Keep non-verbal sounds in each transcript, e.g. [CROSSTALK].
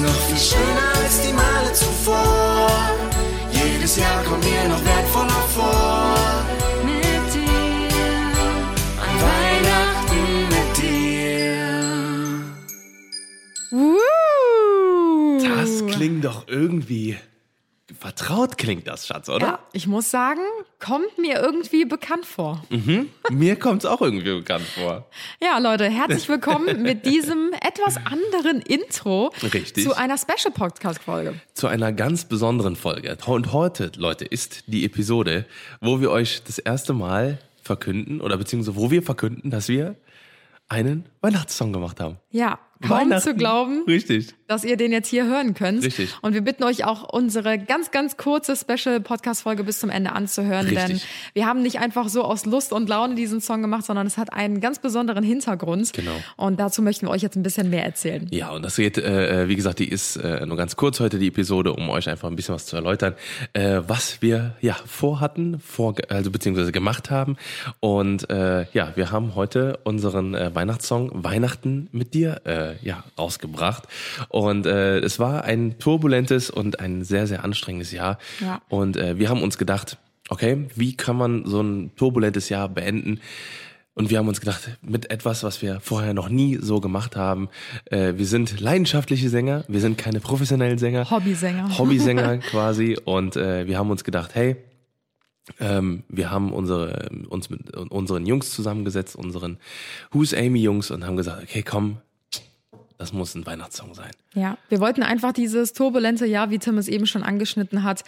heute schöner als die Male zuvor. Jedes Jahr kommt mir noch wertvoller vor. Mit dir. An Weihnachten mit dir. Woo! Das klingt doch irgendwie vertraut, klingt das, Schatz, oder? Ja, ich muss sagen, kommt mir irgendwie bekannt vor. Mir kommt es auch irgendwie bekannt vor. Ja, Leute, herzlich willkommen mit diesem etwas anderen Intro Richtig. zu einer Special Podcast Folge. Zu einer ganz besonderen Folge. Und heute, Leute, ist die Episode, wo wir euch das erste Mal verkünden, oder beziehungsweise wo wir verkünden, dass wir einen Weihnachtssong gemacht haben. Ja, kaum zu glauben, Richtig. dass ihr den jetzt hier hören könnt. Richtig. Und wir bitten euch auch unsere ganz, ganz kurze Special Podcast Folge bis zum Ende anzuhören, Richtig. denn wir haben nicht einfach so aus Lust und Laune diesen Song gemacht, sondern es hat einen ganz besonderen Hintergrund. Genau. Und dazu möchten wir euch jetzt ein bisschen mehr erzählen. Ja, und das geht, äh, wie gesagt, die ist äh, nur ganz kurz heute die Episode, um euch einfach ein bisschen was zu erläutern, äh, was wir ja vorhatten, vor, also beziehungsweise gemacht haben. Und äh, ja, wir haben heute unseren äh, Weihnachtssong Weihnachten mit dir äh, ja rausgebracht. Und äh, es war ein turbulentes und ein sehr sehr anstrengendes Jahr. Ja. Und äh, wir haben uns gedacht, okay, wie kann man so ein turbulentes Jahr beenden? Und wir haben uns gedacht, mit etwas, was wir vorher noch nie so gemacht haben. Äh, wir sind leidenschaftliche Sänger, wir sind keine professionellen Sänger. Hobbysänger. Hobbysänger [LAUGHS] quasi. Und äh, wir haben uns gedacht, hey, ähm, wir haben unsere, uns mit unseren Jungs zusammengesetzt, unseren Who's Amy Jungs und haben gesagt, okay, komm, das muss ein Weihnachtssong sein. Ja, wir wollten einfach dieses turbulente Jahr, wie Tim es eben schon angeschnitten hat,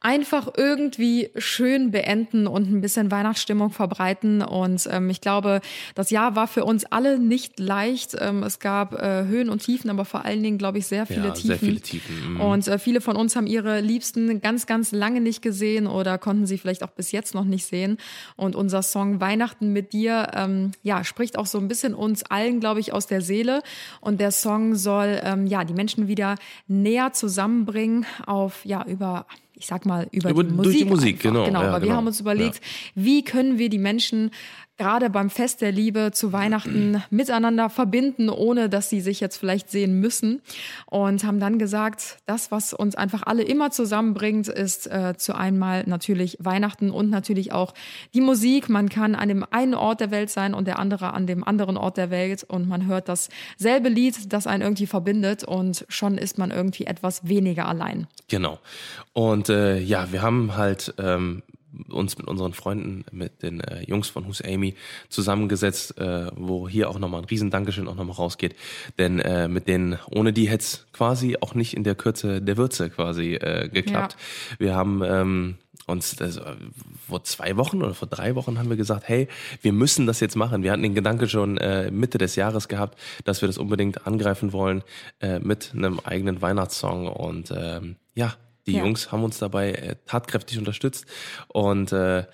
einfach irgendwie schön beenden und ein bisschen Weihnachtsstimmung verbreiten. Und ähm, ich glaube, das Jahr war für uns alle nicht leicht. Ähm, es gab äh, Höhen und Tiefen, aber vor allen Dingen, glaube ich, sehr viele Ja, Tiefen. sehr viele Tiefen, mhm. Und äh, viele von uns haben ihre Liebsten ganz, ganz lange nicht gesehen oder konnten sie vielleicht auch bis jetzt noch nicht sehen. Und unser Song Weihnachten mit dir, ähm, ja, spricht auch so ein bisschen uns allen, glaube ich, aus der Seele. Und der Song soll, ähm, ja, die Menschen wieder näher zusammenbringen auf, ja, über ich sag mal, über, Über- die durch Musik. die Musik, einfach. genau, genau ja, aber wir genau. haben uns überlegt, wie können wir die Menschen gerade beim Fest der Liebe zu Weihnachten miteinander verbinden, ohne dass sie sich jetzt vielleicht sehen müssen. Und haben dann gesagt, das, was uns einfach alle immer zusammenbringt, ist äh, zu einmal natürlich Weihnachten und natürlich auch die Musik. Man kann an dem einen Ort der Welt sein und der andere an dem anderen Ort der Welt und man hört dasselbe Lied, das einen irgendwie verbindet und schon ist man irgendwie etwas weniger allein. Genau. Und äh, ja, wir haben halt ähm, uns mit unseren Freunden, mit den äh, Jungs von Who's Amy zusammengesetzt, äh, wo hier auch nochmal ein riesen Dankeschön auch nochmal rausgeht. Denn äh, mit denen, ohne die hätte es quasi auch nicht in der Kürze der Würze quasi äh, geklappt. Wir haben ähm, uns äh, vor zwei Wochen oder vor drei Wochen haben wir gesagt, hey, wir müssen das jetzt machen. Wir hatten den Gedanke schon äh, Mitte des Jahres gehabt, dass wir das unbedingt angreifen wollen äh, mit einem eigenen Weihnachtssong. Und ähm, ja, die Ja. Jungs haben uns dabei äh, tatkräftig unterstützt. Und äh,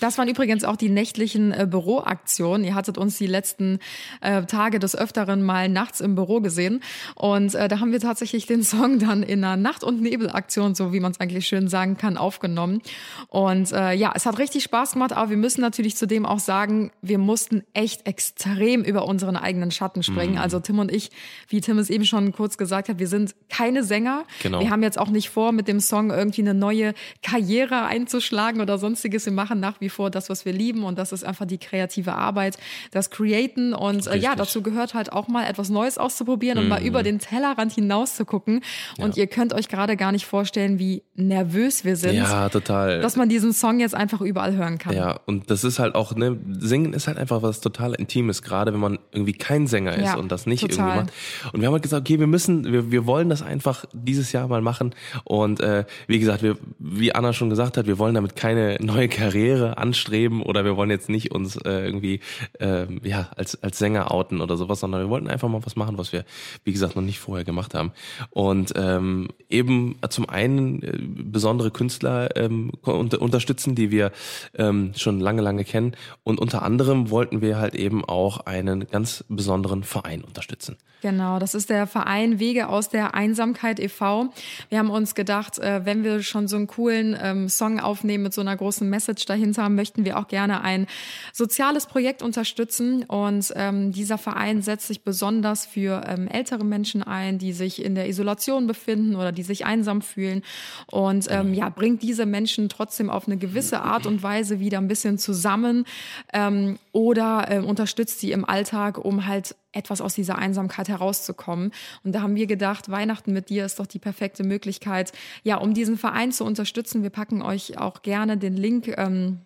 Das waren übrigens auch die nächtlichen äh, Büroaktionen. Ihr hattet uns die letzten äh, Tage des Öfteren mal nachts im Büro gesehen. Und äh, da haben wir tatsächlich den Song dann in einer Nacht- und Nebelaktion, so wie man es eigentlich schön sagen kann, aufgenommen. Und äh, ja, es hat richtig Spaß gemacht, aber wir müssen natürlich zudem auch sagen, wir mussten echt extrem über unseren eigenen Schatten springen. Also Tim und ich, wie Tim es eben schon kurz gesagt hat, wir sind keine Sänger. Genau. Wir haben jetzt auch nicht vor, mit dem Song irgendwie eine neue Karriere einzuschlagen oder sonstiges. Wir machen nach wie vor das, was wir lieben und das ist einfach die kreative Arbeit, das Createn und äh, ja, Richtig. dazu gehört halt auch mal etwas Neues auszuprobieren und mal über den Tellerrand hinaus zu gucken. Und ihr könnt euch gerade gar nicht vorstellen, wie nervös wir sind, ja, total. dass man diesen Song jetzt einfach überall hören kann. Ja, und das ist halt auch, ne, Singen ist halt einfach was total Intimes, gerade wenn man irgendwie kein Sänger ist Ja, und das nicht total. irgendwie macht. Und wir haben halt gesagt, okay, wir müssen, wir, wir wollen das einfach dieses Jahr mal machen. Und äh, wie gesagt, wir, wie Anna schon gesagt hat, wir wollen damit keine [LAUGHS] neue Karriere anstreben oder wir wollen jetzt nicht uns äh, irgendwie ähm, ja als als Sänger outen oder sowas, sondern wir wollten einfach mal was machen, was wir wie gesagt noch nicht vorher gemacht haben. Und ähm, eben zum einen äh, besondere Künstler ähm, unter, unterstützen, die wir ähm, schon lange lange kennen und unter anderem wollten wir halt eben auch einen ganz besonderen Verein unterstützen. Genau, das ist der Verein Wege aus der Einsamkeit e.V. Wir haben uns gedacht, gedacht, äh, wenn wir schon so einen coolen ähm, Song aufnehmen mit so einer großen Message dahinter, möchten wir auch gerne ein soziales Projekt unterstützen. Und ähm, dieser Verein setzt sich besonders für ähm, ältere Menschen ein, die sich in der Isolation befinden oder die sich einsam fühlen. Und ähm, ja, bringt diese Menschen trotzdem auf eine gewisse Art und Weise wieder ein bisschen zusammen ähm, oder äh, unterstützt sie im Alltag, um halt etwas aus dieser Einsamkeit herauszukommen. Und da haben wir gedacht, Weihnachten mit dir ist doch die perfekte Möglichkeit, ja, um diesen Verein zu unterstützen. Wir packen euch auch gerne den Link. Ähm,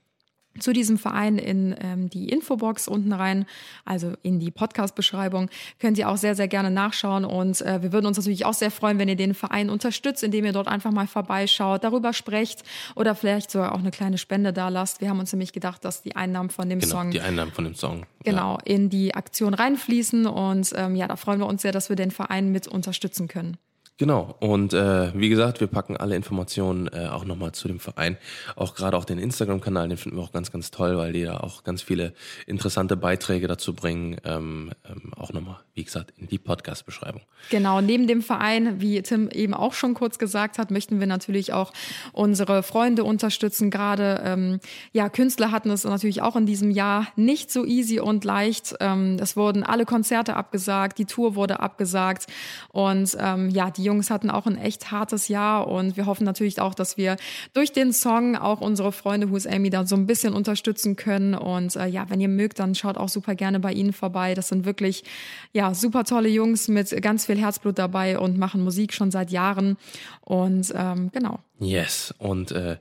zu diesem Verein in ähm, die Infobox unten rein, also in die Podcast-Beschreibung, könnt ihr auch sehr, sehr gerne nachschauen. Und äh, wir würden uns natürlich auch sehr freuen, wenn ihr den Verein unterstützt, indem ihr dort einfach mal vorbeischaut, darüber sprecht oder vielleicht sogar auch eine kleine Spende da lasst. Wir haben uns nämlich gedacht, dass die Einnahmen von dem genau, Song die Einnahmen von dem Song genau ja. in die Aktion reinfließen. Und ähm, ja, da freuen wir uns sehr, dass wir den Verein mit unterstützen können. Genau. Und äh, wie gesagt, wir packen alle Informationen äh, auch nochmal zu dem Verein. Auch gerade auch den Instagram-Kanal, den finden wir auch ganz, ganz toll, weil die da auch ganz viele interessante Beiträge dazu bringen. Ähm, ähm, auch nochmal, wie gesagt, in die Podcast-Beschreibung. Genau, neben dem Verein, wie Tim eben auch schon kurz gesagt hat, möchten wir natürlich auch unsere Freunde unterstützen. Gerade ähm, ja, Künstler hatten es natürlich auch in diesem Jahr nicht so easy und leicht. Ähm, es wurden alle Konzerte abgesagt, die Tour wurde abgesagt und ähm, ja, die Jungs hatten auch ein echt hartes Jahr und wir hoffen natürlich auch, dass wir durch den Song auch unsere Freunde Who's Amy da so ein bisschen unterstützen können. Und äh, ja, wenn ihr mögt, dann schaut auch super gerne bei ihnen vorbei. Das sind wirklich ja super tolle Jungs mit ganz viel Herzblut dabei und machen Musik schon seit Jahren. Und ähm, genau. Yes. Und äh,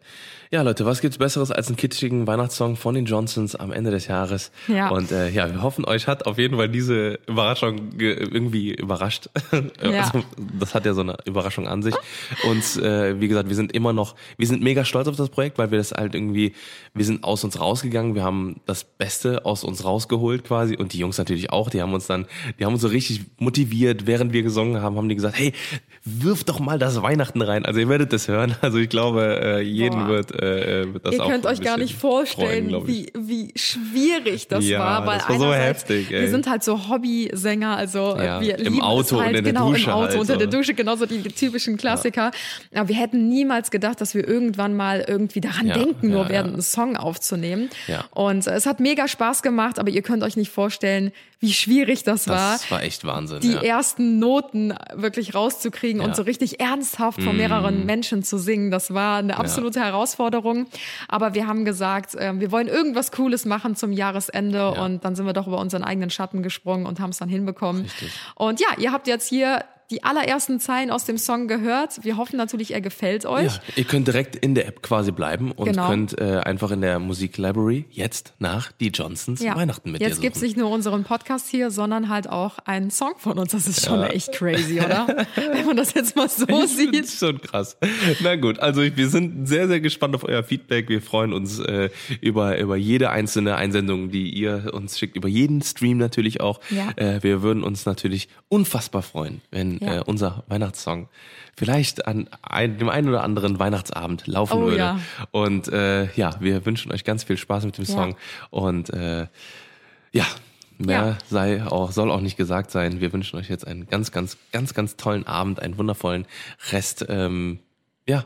ja, Leute, was gibt's Besseres als einen kitschigen Weihnachtssong von den Johnsons am Ende des Jahres? Ja. Und äh, ja, wir hoffen, euch hat auf jeden Fall diese Überraschung irgendwie überrascht. [LAUGHS] Ja. Also, das hat ja so eine Überraschung an sich. Und äh, wie gesagt, wir sind immer noch, wir sind mega stolz auf das Projekt, weil wir das halt irgendwie, wir sind aus uns rausgegangen, wir haben das Beste aus uns rausgeholt quasi und die Jungs natürlich auch, die haben uns dann, die haben uns so richtig motiviert, während wir gesungen haben, haben die gesagt, hey, wirf doch mal das Weihnachten rein. Also ihr werdet das hören. Also ich glaube, äh, jeden Boah. wird, äh, wird das Ihr auch könnt ein euch gar nicht vorstellen, freuen, wie, wie schwierig das Ja, war. Weil das war so heftig, ey. Wir sind halt so Hobbysänger, also äh, Ja, wir im lieben Auto halt, und in der genau, Dusche im Auto halt unter der Dusche, genauso die typischen Klassiker. Aber wir hätten niemals gedacht, dass wir irgendwann mal irgendwie daran Ja, denken, nur ja, während ja. einen Song aufzunehmen. Ja. Und äh, es hat mega Spaß gemacht, aber ihr könnt euch nicht vorstellen, wie schwierig das, war. Das war echt Wahnsinn. die ja. ersten Noten wirklich rauszukriegen Ja. Mm. und so richtig ernsthaft vor mehreren Menschen zu singen. Das war eine absolute Herausforderung. Aber wir haben gesagt, äh, wir wollen irgendwas Cooles machen zum Jahresende und dann sind wir doch über unseren eigenen Schatten gesprungen und haben es dann hinbekommen. Und ja, ihr habt jetzt hier die allerersten Zeilen aus dem Song gehört. Wir hoffen natürlich, er gefällt euch. Ja, ihr könnt direkt in der App quasi bleiben und Genau. könnt äh, einfach in der Musik Library jetzt nach die Johnsons Ja. Weihnachten mit Jetzt gibt's suchen. nicht nur unseren Podcast hier, sondern halt auch einen Song von uns. Das ist schon echt crazy, oder? [LAUGHS] Wenn man das jetzt mal so Das sieht. ist schon krass. Na gut, also wir sind sehr, sehr gespannt auf euer Feedback. Wir freuen uns äh, über, über jede einzelne Einsendung, die ihr uns schickt, über jeden Stream natürlich auch. Ja. Äh, wir würden uns natürlich unfassbar freuen, wenn Ja. äh, unser Weihnachtssong vielleicht an ein, dem einen oder anderen Weihnachtsabend laufen Oh würde. ja. Und äh, ja, wir wünschen euch ganz viel Spaß mit dem Ja. Song. Und äh, ja, mehr sei auch, soll auch nicht gesagt sein. Wir wünschen euch jetzt einen ganz, ganz, ganz, ganz tollen Abend, einen wundervollen Rest, ähm, ja,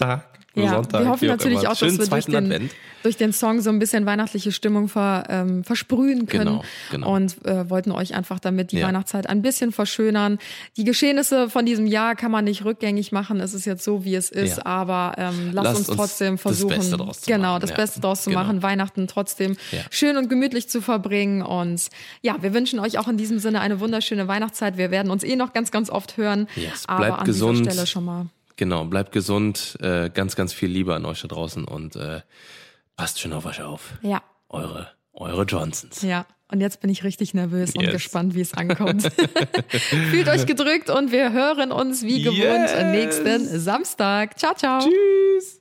Resttag. Ja, Sonntag, wir hoffen wie natürlich immer. auch, dass Schönen wir durch den, Advent. durch den Song so ein bisschen weihnachtliche Stimmung ver, ähm, versprühen können Genau, genau. und äh, wollten euch einfach damit die Ja. Weihnachtszeit ein bisschen verschönern. Die Geschehnisse von diesem Jahr kann man nicht rückgängig machen. Es ist jetzt so, wie es ist, Ja. aber ähm, lasst, Lasst uns trotzdem das versuchen, Beste draus zu genau machen. das Beste draus zu genau. machen, Weihnachten trotzdem schön und gemütlich zu verbringen. Und ja, wir wünschen euch auch in diesem Sinne eine wunderschöne Weihnachtszeit. Wir werden uns eh noch ganz, ganz oft hören. Yes, aber an gesund. dieser Stelle schon mal. Genau, bleibt gesund, äh, ganz, ganz viel Liebe an euch da draußen und äh, passt schön auf euch auf. Ja. Eure, eure Johnsons. Ja, und jetzt bin ich richtig nervös und Yes. gespannt, wie es ankommt. [LAUGHS] [LAUGHS] Fühlt euch gedrückt und wir hören uns wie gewohnt Yes. nächsten Samstag. Ciao, ciao. Tschüss.